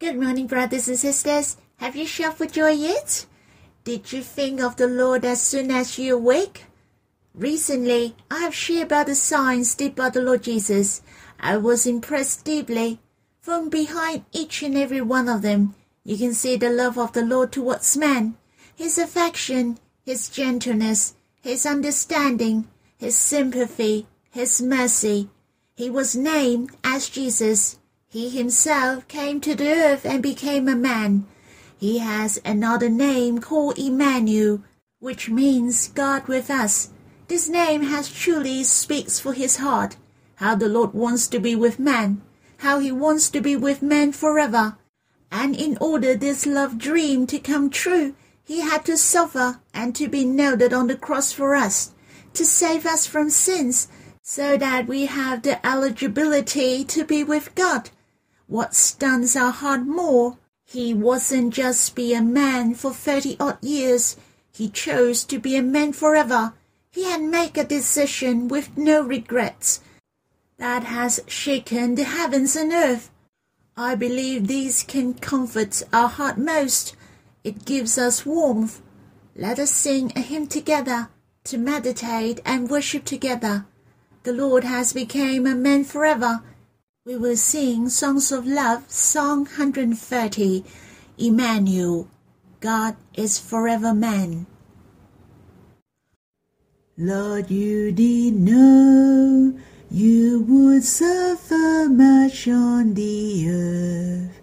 Good morning, brothers and sisters. Have you shouted for joy yet? Did you think of the Lord as soon as you awake? Recently, I have shared about the signs did by the Lord Jesus. I was impressed deeply. From behind each and every one of them, you can see the love of the Lord towards man, his affection, his gentleness, his understanding, his sympathy, his mercy. He was named as Jesus. He himself came to the earth and became a man. He has another name called Emmanuel, which means God with us. This name has truly speaks for his heart, how the Lord wants to be with man, how he wants to be with man forever. And in order this love dream to come true, he had to suffer and to be nailed on the cross for us, to save us from sins, so that we have the eligibility to be with God. What stuns our heart more, he wasn't just be a man for thirty odd years, he chose to be a man forever. He had made a decision with no regrets that has shaken the heavens and earth. I believe these can comfort our heart most. It gives us warmth. Let us sing a hymn together to meditate and worship together. The Lord has become a man forever. We will sing Songs of Love, Song 130, Emmanuel, God is forever man. Lord, you did know you would suffer much on the earth.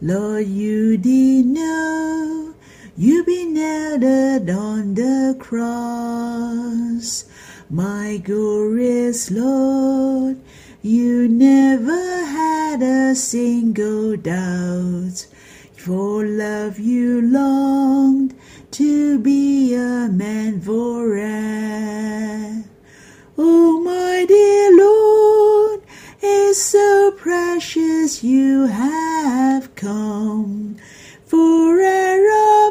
Lord, you did know you'd be nailed on the cross. My glorious Lord, you never had a single doubt. For love you longed to be a man forever. Oh, my dear Lord, it's so precious you have come for a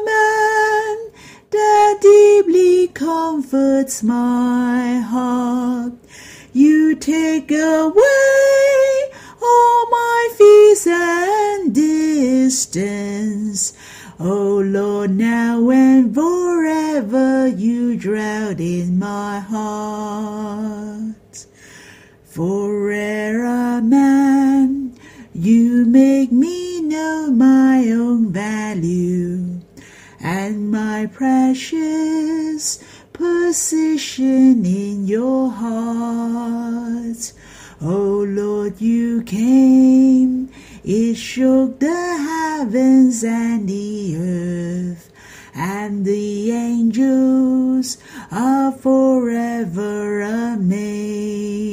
man that deeply comforts my take away all my fears and distance. Oh Lord, now and forever you dwell in my heart. For ere a man, you make me know my own value and my precious position in your heart. Oh Lord, you came, it shook the heavens and the earth, and the angels are forever amazed.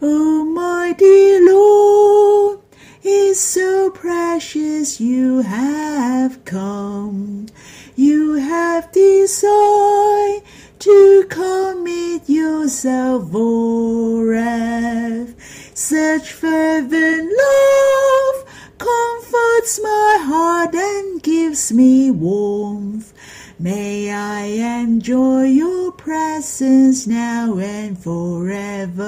Oh my dear Lord, it's so precious you have come. You have decided to commit yourself forever. Such fervent love comforts my heart and gives me warmth. May I enjoy your presence now and forever.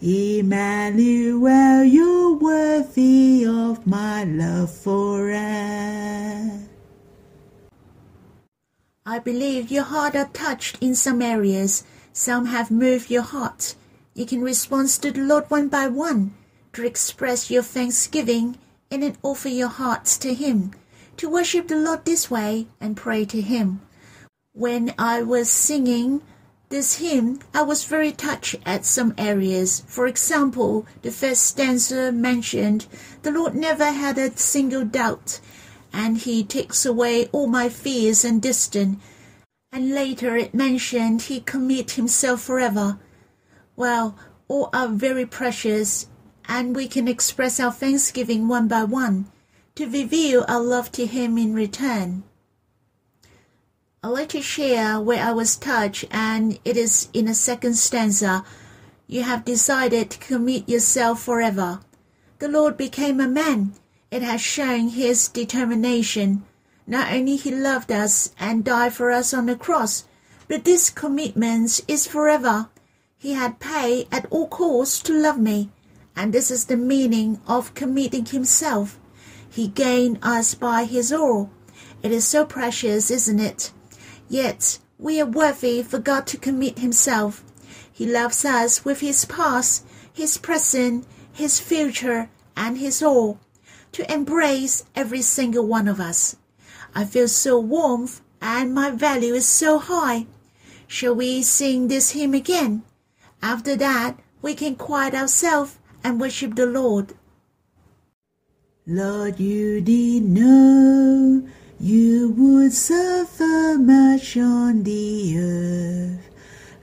Emmanuel, you're worthy of my love forever. I believe your heart are touched in some areas. Some have moved your heart. You can respond to the Lord one by one to express your thanksgiving and then offer your hearts to Him, to worship the Lord this way and pray to Him. When I was singing this hymn, I was very touched at some areas. For example, the first stanza mentioned, the Lord never had a single doubt, and He takes away all my fears and distance. And later it mentioned He commit Himself forever. Well, all are very precious, and we can express our thanksgiving one by one to reveal our love to Him in return. I'd like to share where I was touched, and it is in the second stanza. You have decided to commit yourself forever. The Lord became a man. It has shown his determination. Not only he loved us and died for us on the cross, but this commitment is forever. He had paid at all costs to love me, And this is the meaning of committing himself. He gained us by his all. It is so precious, isn't it? Yet we are worthy for God to commit himself. He loves us with his past, his present, his future, and his all, to embrace every single one of us. I feel so warm and my value is so high. Shall we sing this hymn again? After that, we can quiet ourselves and worship the Lord. Lord, you did know you would suffer much on the earth.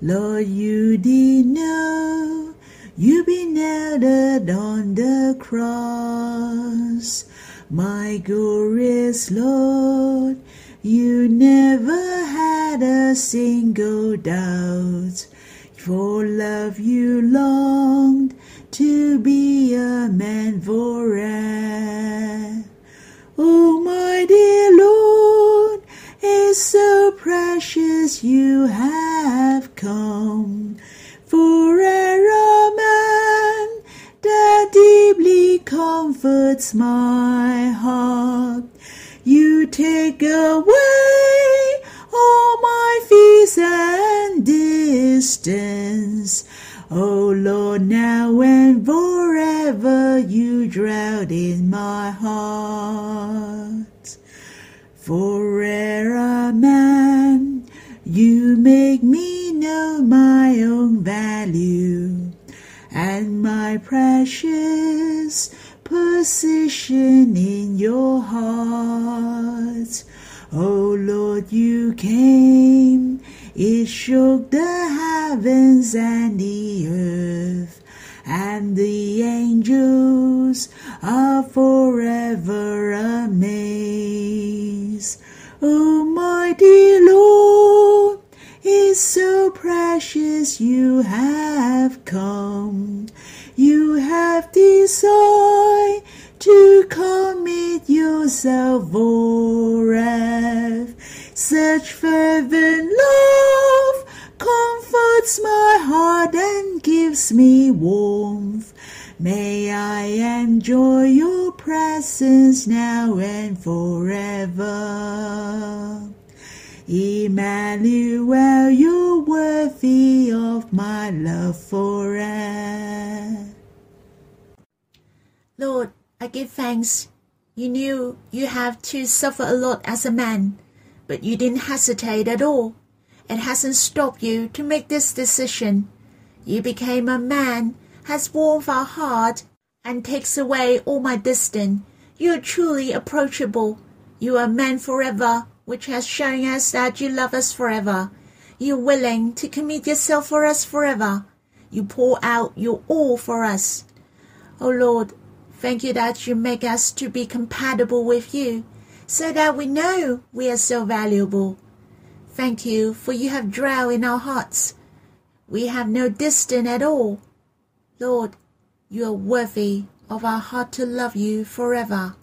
Lord, you did know you'd be nailed on the cross. My glorious Lord, you never had a single doubt. For love you longed to be a man forever. Oh, my dear Lord, it's so precious you have come. For a man that deeply comforts my heart. You take away all my fears and distance. Oh Lord, now and forever you dwell in my heart. For a man, you make me know my own value and my precious position in your heart. Oh Lord, you came, it shook the heavens and the earth, and the angels are forever amazed. Oh my Lord, it's so precious you have come. You have decided to commit yourself forever. Such fervent love comforts my heart and gives me warmth. May I enjoy your presence now and forever. Emmanuel, you're worthy of my love forever. Lord, I give thanks. You knew you have to suffer a lot as a man, but you didn't hesitate at all. It hasn't stopped you to make this decision. You became a man, has warmed our heart, and takes away all my distance. You are truly approachable. You are man forever, which has shown us that you love us forever. You are willing to commit yourself for us forever. You pour out your all for us. O oh Lord, thank you that you make us to be compatible with you, so that we know we are so valuable. Thank you, for you have dwelt in our hearts. We have no distance at all. Lord, you are worthy of our heart to love you forever.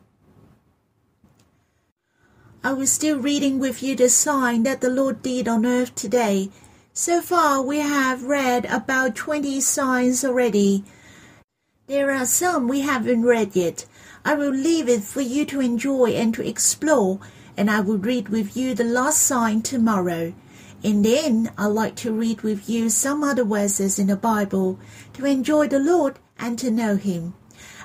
I was still reading with you the sign that the Lord did on earth today. So far, we have read about 20 signs already. There are some we haven't read yet. I will leave it for you to enjoy and to explore, and I will read with you the last sign tomorrow. And then I'd like to read with you some other verses in the Bible to enjoy the Lord and to know Him.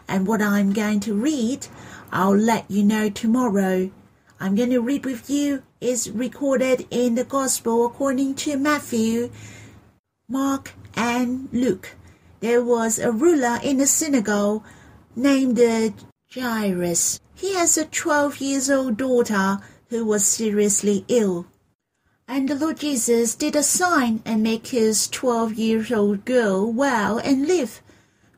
And what I'm going to read, I'll let you know tomorrow. I'm going to read with you is recorded in the Gospel according to Matthew, Mark, and Luke. There was a ruler in the synagogue named Jairus. He has a 12 years old daughter who was seriously ill. And the Lord Jesus did a sign and make his 12 years old girl well and live.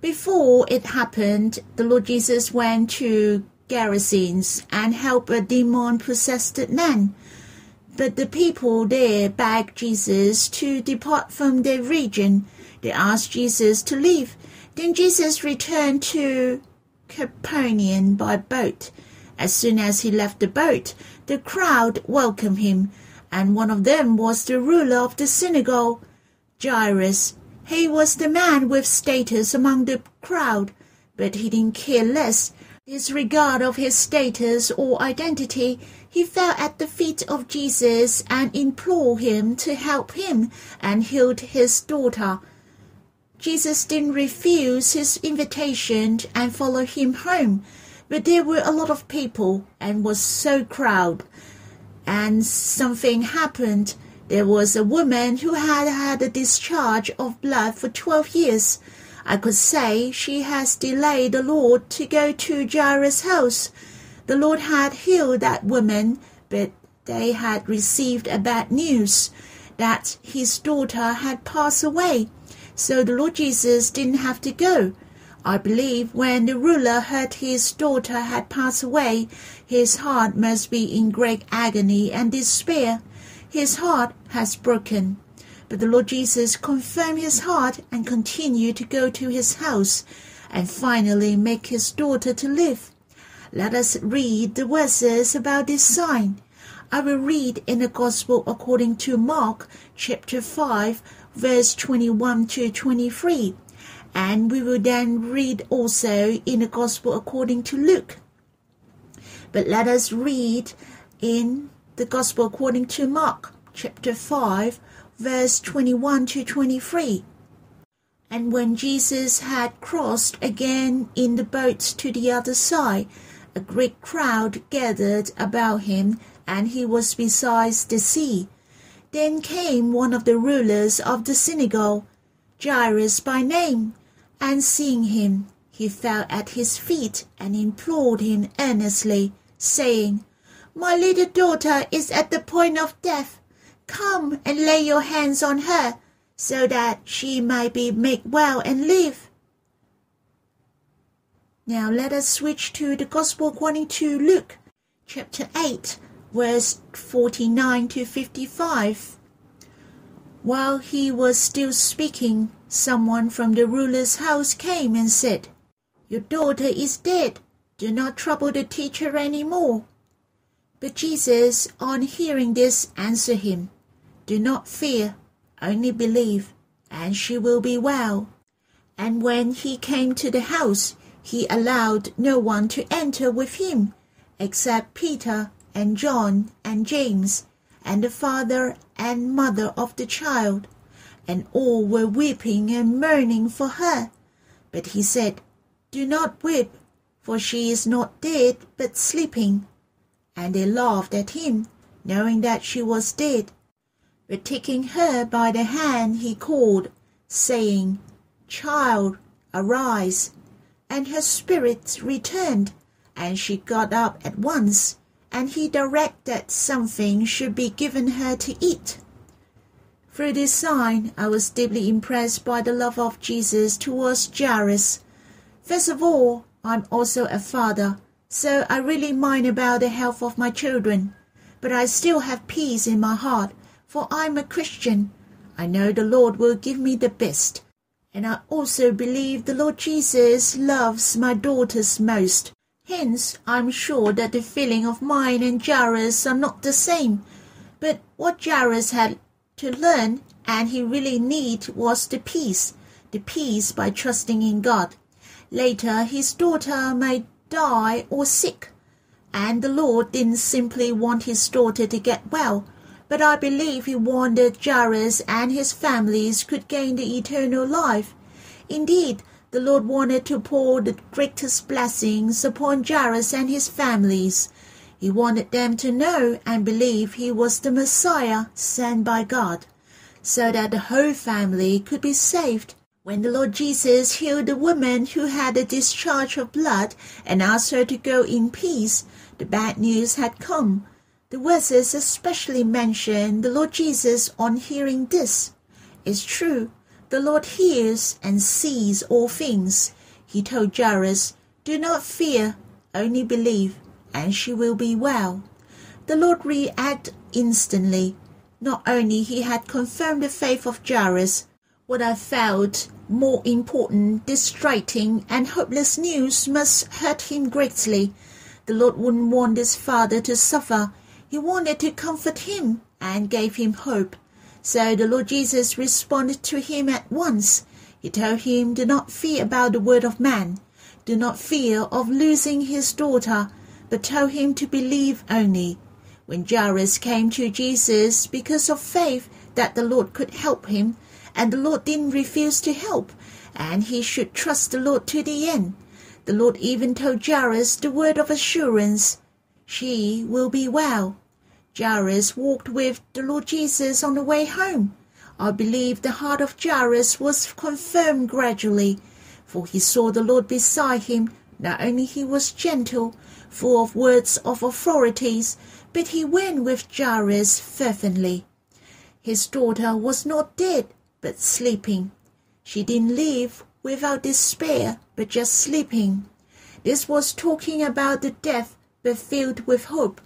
Before it happened, the Lord Jesus went to Gerasenes and help a demon-possessed man. But the people there begged Jesus to depart from their region. They asked Jesus to leave. Then Jesus returned to Capernaum by boat. As soon as he left the boat, the crowd welcomed him, and one of them was the ruler of the synagogue, Jairus. He was the man with status among the crowd. but he didn't care less. Disregard of his status or identity, he fell at the feet of Jesus and implored him to help him and healed his daughter. Jesus didn't refuse his invitation and follow him home, but there were a lot of people and was so crowded. And something happened. There was a woman who had had a discharge of blood for 12 years. I could say she has delayed the Lord to go to Jairus' house. The Lord had healed that woman, but they had received a bad news that his daughter had passed away. So the Lord Jesus didn't have to go. I believe when the ruler heard his daughter had passed away, his heart must be in great agony and despair. His heart has broken. But the Lord Jesus confirmed his heart and continued to go to his house and finally make his daughter to live. Let us read the verses about this sign. I will read in the Gospel according to Mark chapter 5 verse 21 to 23 and we will then read also in the Gospel according to Luke. But let us read in the Gospel according to Mark chapter 5 verse 21 to 23. And when Jesus had crossed again in the boat to the other side, a great crowd gathered about him, and he was beside the sea. Then came one of the rulers of the synagogue, Jairus by name, and seeing him, he fell at his feet and implored him earnestly, saying, My little daughter is at the point of death. Come and lay your hands on her, so that she may be made well and live. Now let us switch to the Gospel according to Luke, chapter 8, verse 49 to 55. While he was still speaking, someone from the ruler's house came and said, Your daughter is dead. Do not trouble the teacher any more. But Jesus, on hearing this, answered him, Do not fear, only believe, and she will be well. And when he came to the house, he allowed no one to enter with him, except Peter and John and James, and the father and mother of the child. And all were weeping and mourning for her. But he said, Do not weep, for she is not dead, but sleeping. And they laughed at him, knowing that she was dead. But taking her by the hand, he called, saying, Child, arise and her spirit returned, and she got up at once, and he directed something should be given her to eat. Through this sign, I was deeply impressed by the love of Jesus towards Jairus. First of all, I'm also a father, so I really mind about the health of my children. But I still have peace in my heart, for I'm a Christian. I know the Lord will give me the best and I also believe the Lord Jesus loves my daughters most. Hence, I'm sure that the feeling of mine and Jairus are not the same. But what Jairus had to learn and he really needed was the peace, the peace by trusting in God. Later, his daughter may die or sick, and the Lord didn't simply want his daughter to get well, but I believe he wanted Jairus and his families could gain the eternal life. Indeed, the Lord wanted to pour the greatest blessings upon Jairus and his families. He wanted them to know and believe he was the Messiah sent by God, so that the whole family could be saved. When the Lord Jesus healed the woman who had a discharge of blood and asked her to go in peace, the bad news had come. The verses especially mention the Lord Jesus on hearing this. It's true, the Lord hears and sees all things. He told Jairus, Do not fear, only believe, and she will be well. The Lord reacted instantly. Not only he had confirmed the faith of Jairus, what I felt more important, distracting, and hopeless news must hurt him greatly. The Lord wouldn't want his father to suffer he wanted to comfort him and gave him hope. So the Lord Jesus responded to him at once. He told him, Do not fear about the word of man. Do not fear of losing his daughter, but tell him to believe only. When Jairus came to Jesus because of faith that the Lord could help him, and the Lord didn't refuse to help, and he should trust the Lord to the end. The Lord even told Jairus the word of assurance, She will be well. Jairus walked with the Lord Jesus on the way home. I believe the heart of Jairus was confirmed gradually, for he saw the Lord beside him. Not only he was gentle, full of words of authorities, but he went with Jairus fervently. His daughter was not dead, but sleeping. She didn't live without despair, but just sleeping. This was talking about the death, but filled with hope.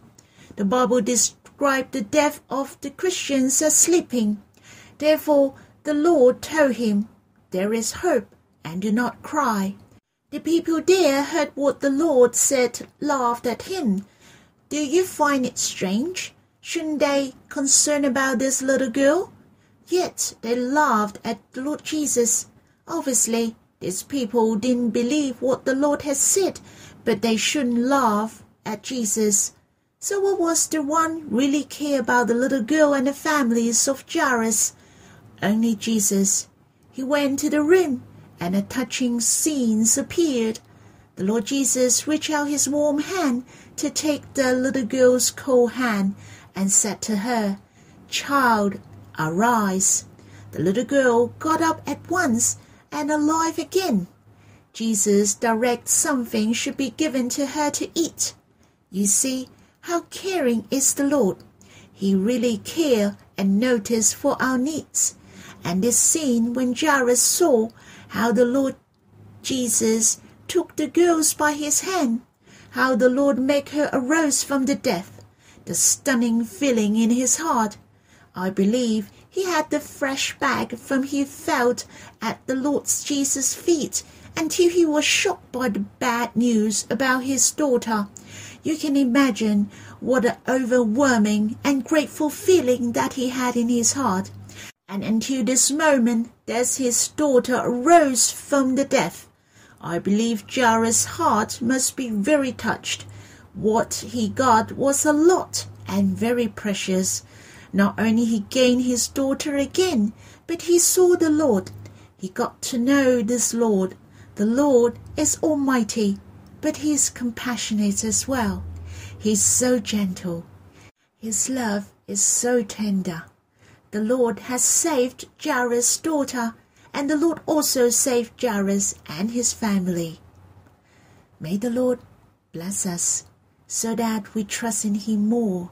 The Bible described the death of the Christians as sleeping. Therefore, the Lord told him, There is hope, and do not cry. The people there heard what the Lord said, laughed at him. Do you find it strange? Shouldn't they concern about this little girl? Yet they laughed at the Lord Jesus. Obviously, these people didn't believe what the Lord had said, but they shouldn't laugh at Jesus. So what was the one really care about the little girl and the families of Jairus? Only Jesus. He went to the room, and a touching scene appeared. The Lord Jesus reached out his warm hand to take the little girl's cold hand and said to her, Child, arise. The little girl got up at once and alive again. Jesus directs something should be given to her to eat. You see how caring is the Lord. He really care and notice for our needs. And this scene when Jairus saw how the Lord Jesus took the girls by his hand, how the Lord make her arose from the death, the stunning feeling in his heart. I believe he had the fresh bag from he felt at the Lord Jesus' feet until he was shocked by the bad news about his daughter. You can imagine what an overwhelming and grateful feeling that he had in his heart. And until this moment, as his daughter arose from the death, I believe Jairus' heart must be very touched. What he got was a lot and very precious. Not only he gained his daughter again, but he saw the Lord. He got to know this Lord. The Lord is almighty, but he is compassionate as well. He is so gentle. His love is so tender. The Lord has saved Jairus' daughter, and the Lord also saved Jairus and his family. May the Lord bless us so that we trust in him more